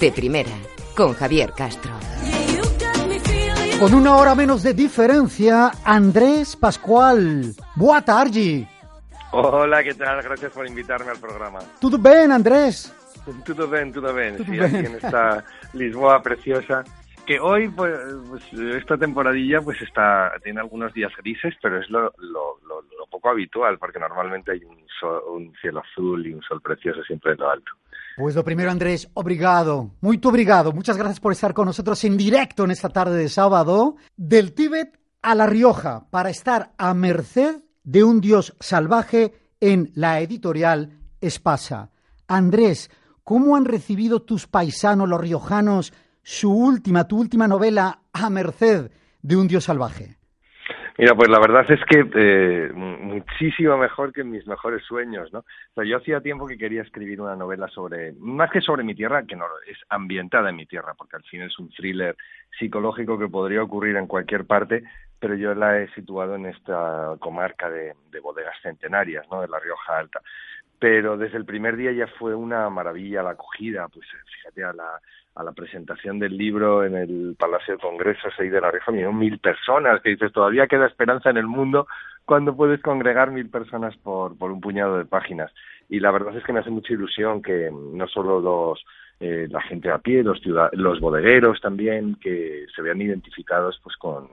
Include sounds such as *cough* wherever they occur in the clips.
De primera, con Javier Castro. Con una hora menos de diferencia, Andrés Pascual. Boa tarde. Hola, ¿qué tal? Gracias por invitarme al programa. ¿Todo bien, Andrés? Todo bien, todo bien. Todo sí, bien. aquí en esta Lisboa preciosa. Que hoy, pues, pues, esta temporadilla, pues está, tiene algunos días grises, pero es lo, lo, lo, lo poco habitual, porque normalmente hay un, sol- un cielo azul y un sol precioso siempre en lo alto. Pues lo primero, Andrés, obrigado. Muy obrigado. Muchas gracias por estar con nosotros en directo en esta tarde de sábado. Del Tíbet a La Rioja, para estar a merced de un dios salvaje en la editorial Espasa. Andrés, ¿cómo han recibido tus paisanos, los riojanos, su última, tu última novela, A merced de un dios salvaje? Mira, pues la verdad es que eh, muchísimo mejor que mis mejores sueños, ¿no? O sea, yo hacía tiempo que quería escribir una novela sobre, más que sobre mi tierra, que no es ambientada en mi tierra, porque al fin es un thriller psicológico que podría ocurrir en cualquier parte, pero yo la he situado en esta comarca de, de bodegas centenarias, ¿no? De la Rioja Alta. Pero desde el primer día ya fue una maravilla la acogida, pues fíjate a la a la presentación del libro en el Palacio de Congresos ahí de la Rioja, vinieron mil personas, que dices, todavía queda esperanza en el mundo cuando puedes congregar mil personas por, por un puñado de páginas. Y la verdad es que me hace mucha ilusión que no solo los eh, la gente a pie, los los bodegueros también, que se vean identificados pues con,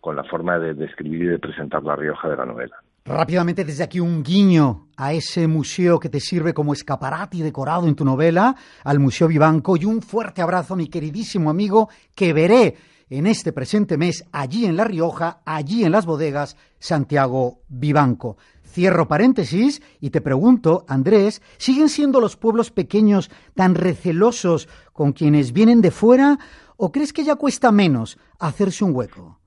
con la forma de, de escribir y de presentar la Rioja de la novela. Rápidamente desde aquí un guiño a ese museo que te sirve como escaparate y decorado en tu novela, al Museo Vivanco, y un fuerte abrazo a mi queridísimo amigo que veré en este presente mes allí en La Rioja, allí en las bodegas, Santiago Vivanco. Cierro paréntesis y te pregunto, Andrés, ¿siguen siendo los pueblos pequeños tan recelosos con quienes vienen de fuera o crees que ya cuesta menos hacerse un hueco?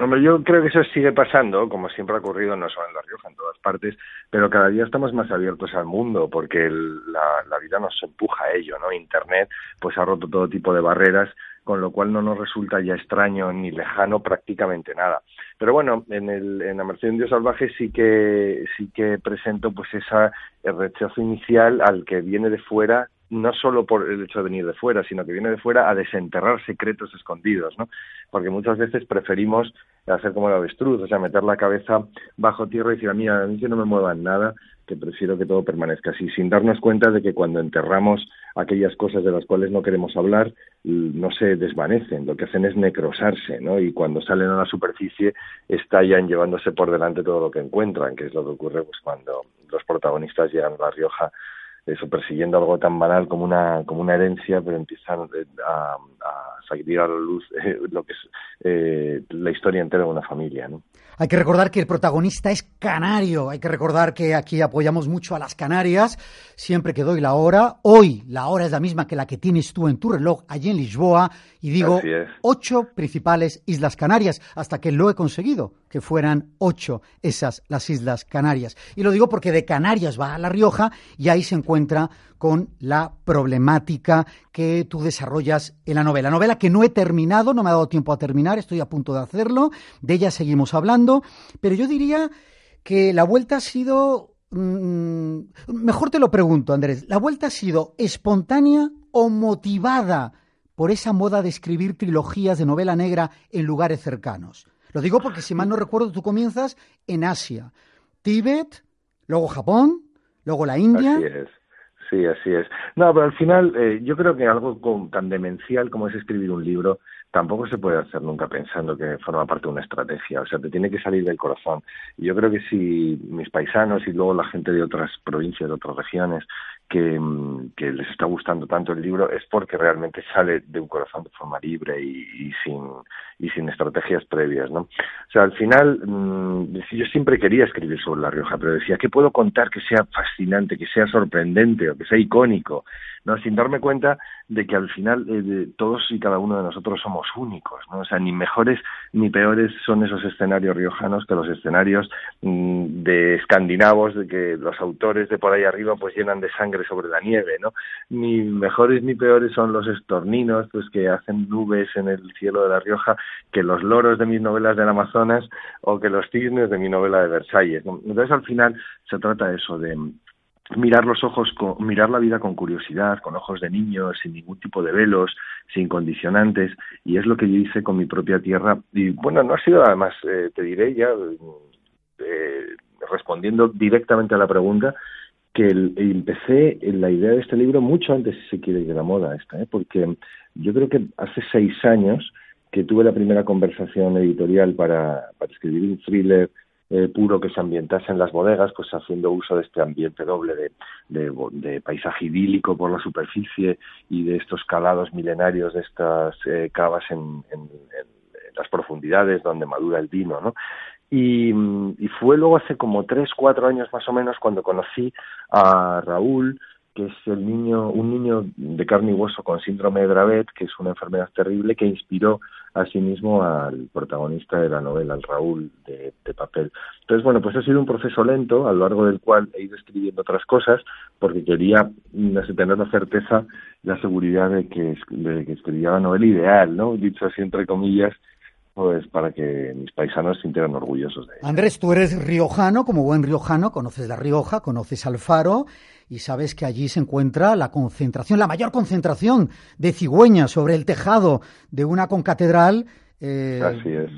Hombre, yo creo que eso sigue pasando, como siempre ha ocurrido no solo en La Rioja, en todas partes, pero cada día estamos más abiertos al mundo porque el- la, la vida nos empuja a ello, ¿no? Internet pues ha roto todo tipo de barreras, con lo cual no nos resulta ya extraño ni lejano prácticamente nada. Pero bueno, en el en la Merced de Dios Salvaje sí que sí que presento pues esa el rechazo inicial al que viene de fuera no solo por el hecho de venir de fuera, sino que viene de fuera a desenterrar secretos escondidos, ¿no? Porque muchas veces preferimos hacer como el avestruz, o sea, meter la cabeza bajo tierra y decir, mira, a mí que no me muevan nada, que prefiero que todo permanezca así, sin darnos cuenta de que cuando enterramos aquellas cosas de las cuales no queremos hablar, no se desvanecen, lo que hacen es necrosarse, ¿no? Y cuando salen a la superficie estallan llevándose por delante todo lo que encuentran, que es lo que ocurre pues cuando los protagonistas llegan a La Rioja eso persiguiendo algo tan banal como una como una herencia pero empiezan eh, a, a salir a la luz *laughs* eh, lo que es eh, la historia entera de una familia ¿no? Hay que recordar que el protagonista es canario. Hay que recordar que aquí apoyamos mucho a las Canarias. Siempre que doy la hora, hoy la hora es la misma que la que tienes tú en tu reloj allí en Lisboa. Y digo ocho principales Islas Canarias, hasta que lo he conseguido, que fueran ocho esas las Islas Canarias. Y lo digo porque de Canarias va a La Rioja y ahí se encuentra con la problemática que tú desarrollas en la novela. Novela que no he terminado, no me ha dado tiempo a terminar, estoy a punto de hacerlo, de ella seguimos hablando, pero yo diría que la vuelta ha sido... mm, mejor te lo pregunto, Andrés, ¿la vuelta ha sido espontánea o motivada por esa moda de escribir trilogías de novela negra en lugares cercanos? Lo digo porque, si mal no recuerdo, tú comienzas en Asia, Tíbet, luego Japón, luego la India. Sí, así es. No, pero al final eh, yo creo que algo con- tan demencial como es escribir un libro tampoco se puede hacer nunca pensando que forma parte de una estrategia. O sea, te tiene que salir del corazón. Y yo creo que si mis paisanos y luego la gente de otras provincias, de otras regiones, que, mm, que les está gustando tanto el libro, es porque realmente sale de un corazón de forma libre y, y sin y sin estrategias previas, ¿no? O sea, al final, mmm, yo siempre quería escribir sobre La Rioja, pero decía, ¿qué puedo contar que sea fascinante, que sea sorprendente o que sea icónico? ¿No? Sin darme cuenta de que al final eh, todos y cada uno de nosotros somos únicos, ¿no? O sea, ni mejores ni peores son esos escenarios riojanos que los escenarios mmm, de escandinavos, de que los autores de por ahí arriba pues llenan de sangre sobre la nieve, ¿no? Ni mejores ni peores son los estorninos, pues que hacen nubes en el cielo de La Rioja, que los loros de mis novelas del Amazonas o que los cisnes de mi novela de Versalles. Entonces, al final, se trata eso de mirar los ojos, mirar la vida con curiosidad, con ojos de niño, sin ningún tipo de velos, sin condicionantes, y es lo que yo hice con mi propia tierra. Y bueno, no ha sido además, eh, te diré ya, eh, respondiendo directamente a la pregunta, que empecé en la idea de este libro mucho antes, si se quiere, de la moda esta, ¿eh? porque yo creo que hace seis años que tuve la primera conversación editorial para, para escribir un thriller eh, puro que se ambientase en las bodegas, pues haciendo uso de este ambiente doble de, de, paisaje idílico por la superficie y de estos calados milenarios de estas eh, cavas en, en, las profundidades donde madura el vino, ¿no? Y, y, fue luego hace como tres, cuatro años más o menos cuando conocí a Raúl, que es el niño, un niño de carne y hueso con síndrome de Dravet, que es una enfermedad terrible que inspiró asimismo al protagonista de la novela, al Raúl de, papel. Entonces, bueno, pues ha sido un proceso lento, a lo largo del cual he ido escribiendo otras cosas, porque quería no sé, tener la certeza, la seguridad de que, de que escribía la novela ideal, ¿no? Dicho así entre comillas, pues para que mis paisanos se sintieran orgullosos de ella. Andrés, tú eres riojano, como buen riojano, conoces La Rioja, conoces Alfaro y sabes que allí se encuentra la concentración, la mayor concentración de cigüeñas sobre el tejado de una concatedral eh,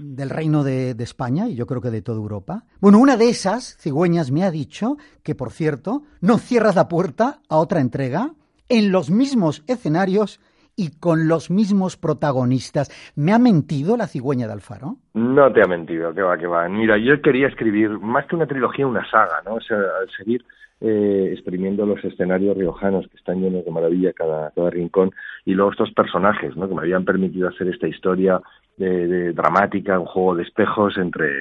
del Reino de, España y yo creo que de toda Europa. Bueno, una de esas cigüeñas me ha dicho que, por cierto, no cierras la puerta a otra entrega en los mismos escenarios y con los mismos protagonistas. ¿Me ha mentido la cigüeña de Alfaro? No te ha mentido, que va, que va. Mira, yo quería escribir más que una trilogía, una saga, ¿no? O sea, al seguir eh, exprimiendo los escenarios riojanos que están llenos de maravilla cada, cada rincón y luego estos personajes ¿no? que me habían permitido hacer esta historia de, dramática, un juego de espejos entre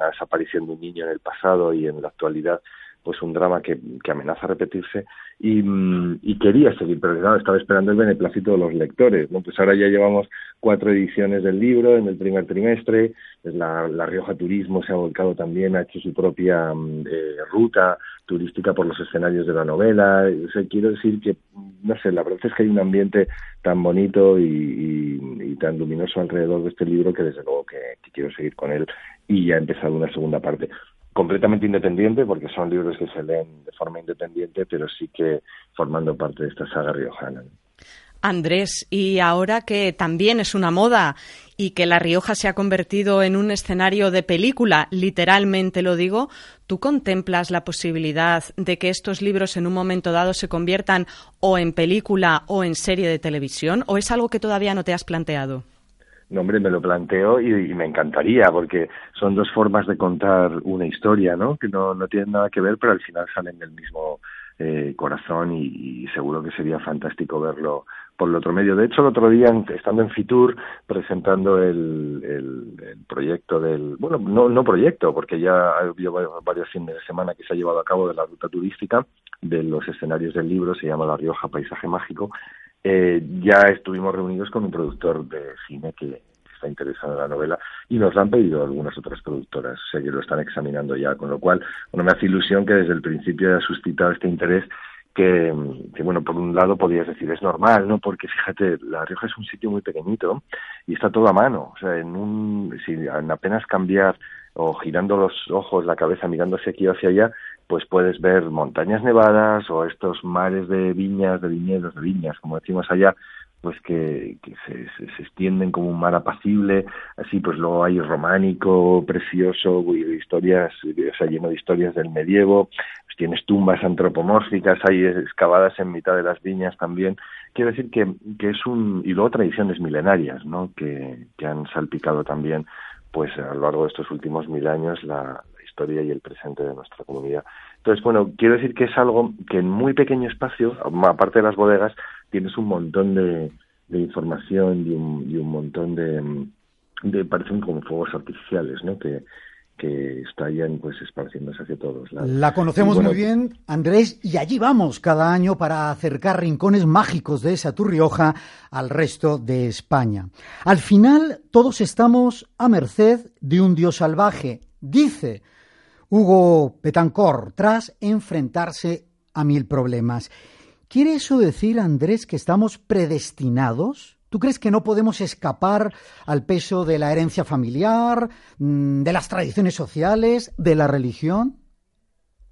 la, desaparición de un niño en el pasado y en la actualidad pues un drama que, que amenaza repetirse y, mm, y, quería seguir, pero claro, estaba esperando el beneplácito de los lectores, ¿no? Pues ahora ya llevamos cuatro ediciones del libro en el primer trimestre, la, Rioja Turismo se ha volcado también, ha hecho su propia mm, eh, ruta turística por los escenarios de la novela, o quiero decir que, no sé, la verdad es que hay un ambiente tan bonito y, tan luminoso alrededor de este libro que desde luego que quiero seguir con él y ya ha empezado una segunda parte completamente independiente, porque son libros que se leen de forma independiente, pero sí que formando parte de esta saga riojana. Andrés, y ahora que también es una moda y que La Rioja se ha convertido en un escenario de película, literalmente lo digo, ¿tú contemplas la posibilidad de que estos libros en un momento dado se conviertan o en película o en serie de televisión? ¿O es algo que todavía no te has planteado? No, hombre, me lo planteo y, me encantaría, porque son dos formas de contar una historia, ¿no? Que no, no tienen nada que ver, pero al final salen del mismo eh, corazón y, seguro que sería fantástico verlo por el otro medio. De hecho, el otro día, estando en Fitur, presentando el, el, proyecto del, bueno, no, no proyecto, porque ya ha habido varios fines de semana que se ha llevado a cabo de la ruta turística de los escenarios del libro, se llama La Rioja Paisaje Mágico, eh, ya estuvimos reunidos con un productor de cine que está interesado en la novela y nos la han pedido algunas otras productoras, o sea que lo están examinando ya, con lo cual, bueno, me hace ilusión que desde el principio haya suscitado este interés que, que, bueno, por un lado podrías decir es normal, ¿no? Porque fíjate, La Rioja es un sitio muy pequeñito y está todo a mano, o sea, en un, si en apenas cambiar o girando los ojos, la cabeza mirándose aquí o hacia allá, pues puedes ver montañas nevadas o estos mares de viñas, de viñedos, de viñas, como decimos allá, pues que, se, se, extienden como un mar apacible, así pues luego hay románico, precioso, historias, o sea, lleno de historias del medievo, pues tienes tumbas antropomórficas, hay excavadas en mitad de las viñas también, quiero decir que, que es un, y luego tradiciones milenarias, ¿no?, que, que han salpicado también, pues a lo largo de estos últimos mil años la, historia y el presente de nuestra comunidad. Entonces, bueno, quiero decir que es algo que en muy pequeño espacio, aparte de las bodegas, tienes un montón de, información y un, y un montón de, de, parecen como fuegos artificiales, ¿no? Que, que estallan pues esparciéndose hacia todos lados. La conocemos muy bien, Andrés, y allí vamos cada año para acercar rincones mágicos de esa Turrioja al resto de España. Al final, todos estamos a merced de un dios salvaje, dice Hugo Petancor, tras enfrentarse a mil problemas. ¿Quiere eso decir, Andrés, que estamos predestinados? ¿Tú crees que no podemos escapar al peso de la herencia familiar, mm, de las tradiciones sociales, de la religión?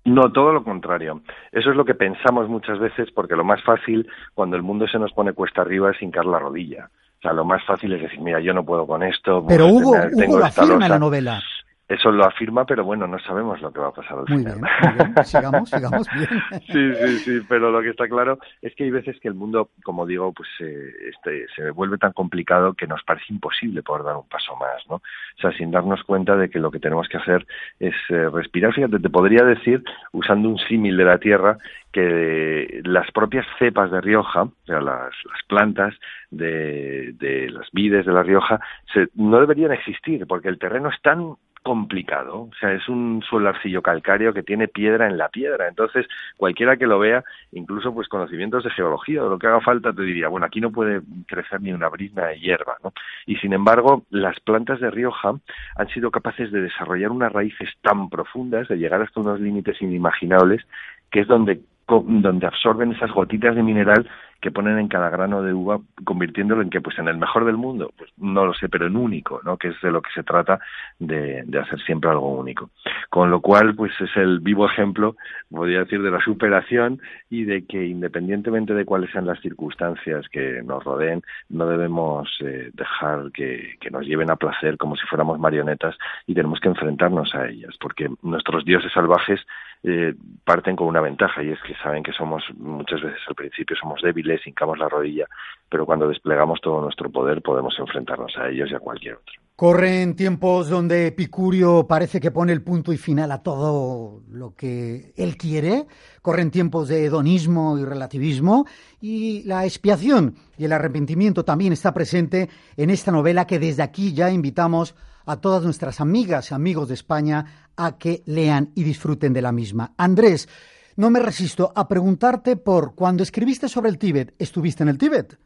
No, todo lo contrario. Eso es lo que pensamos muchas veces porque lo más fácil cuando el mundo se nos pone cuesta arriba es hincar la rodilla. O sea, lo más fácil es decir, mira, yo no puedo con esto. Pero Hugo, Hugo lo afirma en la novela. Eso lo afirma, pero bueno, no sabemos lo que va a pasar al muy final. Bien, muy bien. Sigamos, *laughs* sigamos bien. Sí, sí, sí, pero lo que está claro es que hay veces que el mundo, como digo, pues eh, este, se vuelve tan complicado que nos parece imposible poder dar un paso más, ¿no? O sea, sin darnos cuenta de que lo que tenemos que hacer es eh, respirar. Fíjate, te podría decir, usando un símil de la tierra, que las propias cepas de Rioja, o sea, las, las plantas de, de, las vides de La Rioja, se, no deberían existir porque el terreno es tan complicado, o sea, es un suelo arcillo calcáreo que tiene piedra en la piedra, entonces cualquiera que lo vea, incluso pues conocimientos de geología o lo que haga falta te diría, bueno, aquí no puede crecer ni una brisna de hierba, ¿no? Y sin embargo, las plantas de Rioja han sido capaces de desarrollar unas raíces tan profundas, de llegar hasta unos límites inimaginables, que es donde donde absorben esas gotitas de mineral que ponen en cada grano de uva, convirtiéndolo en que, pues en el mejor del mundo, pues no lo sé, pero en único, ¿no? Que es de lo que se trata de, de hacer siempre algo único. Con lo cual, pues es el vivo ejemplo, podría decir, de la superación y de que independientemente de cuáles sean las circunstancias que nos rodeen, no debemos eh, dejar que, nos lleven a placer como si fuéramos marionetas y tenemos que enfrentarnos a ellas, porque nuestros dioses salvajes eh, parten con una ventaja y es que saben que somos muchas veces al principio somos débiles, hincamos la rodilla, pero cuando desplegamos todo nuestro poder podemos enfrentarnos a ellos y a cualquier otro. Corren tiempos donde Epicurio parece que pone el punto y final a todo lo que él quiere. Corren tiempos de hedonismo y relativismo. Y la expiación y el arrepentimiento también está presente en esta novela que desde aquí ya invitamos a todas nuestras amigas y amigos de España a que lean y disfruten de la misma. Andrés, no me resisto a preguntarte por cuando escribiste sobre el Tíbet, ¿estuviste en el Tíbet?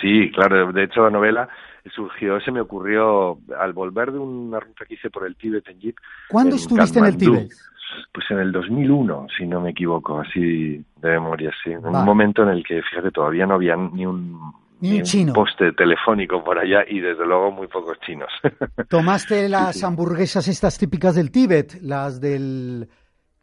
Sí, claro. De hecho, la novela surgió, se me ocurrió al volver de una ruta que hice por el Tíbet en Jeep. ¿Cuándo estuviste en el Tíbet? Pues en el 2001, si no me equivoco, así de memoria, sí. En un momento en el que, fíjate, todavía no había ni un ni un chino. poste telefónico por allá y desde luego muy pocos chinos. *laughs* ¿Tomaste las hamburguesas estas típicas del Tíbet, las del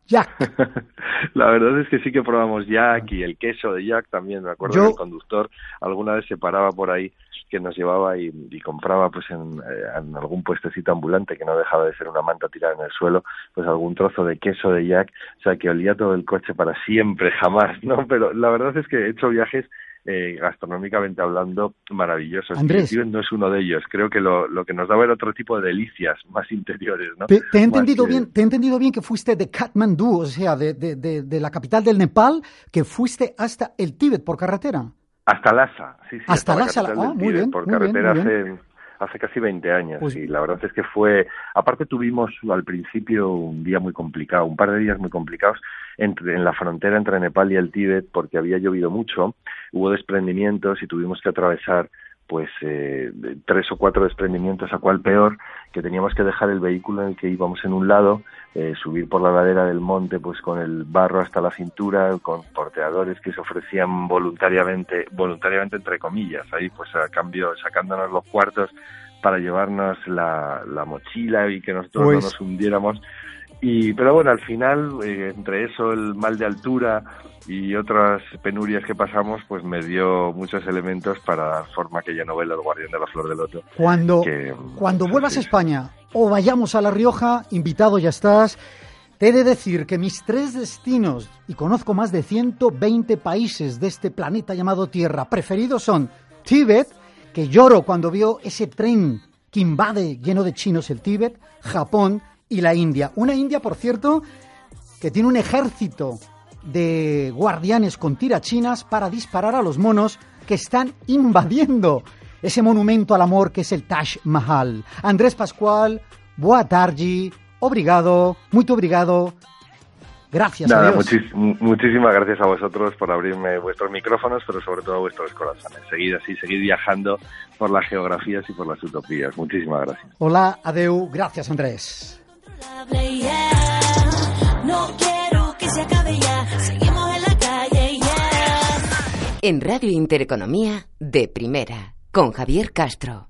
Jack? *laughs* La verdad es que sí que probamos Jack y el queso de Jack también. Me acuerdo que el conductor alguna vez se paraba por ahí que nos llevaba y, compraba pues en, eh, en, algún puestecito ambulante que no dejaba de ser una manta tirada en el suelo, pues algún trozo de queso de Jack, o sea que olía todo el coche para siempre, jamás, ¿no? Pero la verdad es que he hecho viajes eh, gastronómicamente hablando, maravillosos. Andrés. no es uno de ellos. Creo que lo, lo, que nos daba era otro tipo de delicias más interiores. ¿no? Te, te he entendido bien, te he entendido bien que fuiste de Kathmandu, o sea, de, de, de, de, la capital del Nepal, que fuiste hasta el Tíbet por carretera. Hasta Lhasa, sí, sí. Hasta, hasta Lhasa, ah, muy bien. Por muy carretera bien, muy bien. hace hace casi 20 años Pues- y la verdad es que fue aparte tuvimos al principio un día muy complicado un par de días muy complicados entre, en la frontera entre Nepal y el Tíbet porque había llovido mucho hubo desprendimientos y tuvimos que atravesar pues eh, tres o cuatro desprendimientos a cual peor que teníamos que dejar el vehículo en el que íbamos en un lado eh, subir por la ladera del monte pues con el barro hasta la cintura con porteadores que se ofrecían voluntariamente voluntariamente entre comillas ahí pues a cambio sacándonos los cuartos para llevarnos la, la mochila y que nosotros Pues- no nos hundiéramos y pero bueno al final eh, entre eso el mal de altura y otras penurias que pasamos pues me dio muchos elementos para dar forma a aquella novela El guardián de la flor de loto Cuando, que, cuando sí, vuelvas sí, a. España o vayamos a La Rioja, invitado ya estás. Te he de decir que mis tres destinos, y conozco más de 120 países de este planeta llamado Tierra, preferidos son Tíbet, que lloro cuando veo ese tren que invade lleno de chinos el Tíbet, Japón y la India. Una India, por cierto, que tiene un ejército de guardianes con tirachinas para disparar a los monos que están invadiendo ese monumento al amor que es el Taj Mahal. Andrés Pascual, boa tarde, obrigado, muy obrigado. Gracias, Nada, adiós. muchis- mu- muchísimas gracias a vosotros por abrirme vuestros micrófonos, pero sobre todo vuestros corazones. Seguid así, seguid viajando por las geografías y por las utopías. Muchísimas gracias. Hola, adeu, gracias Andrés. En Radio Intereconomía, de primera, con Javier Castro.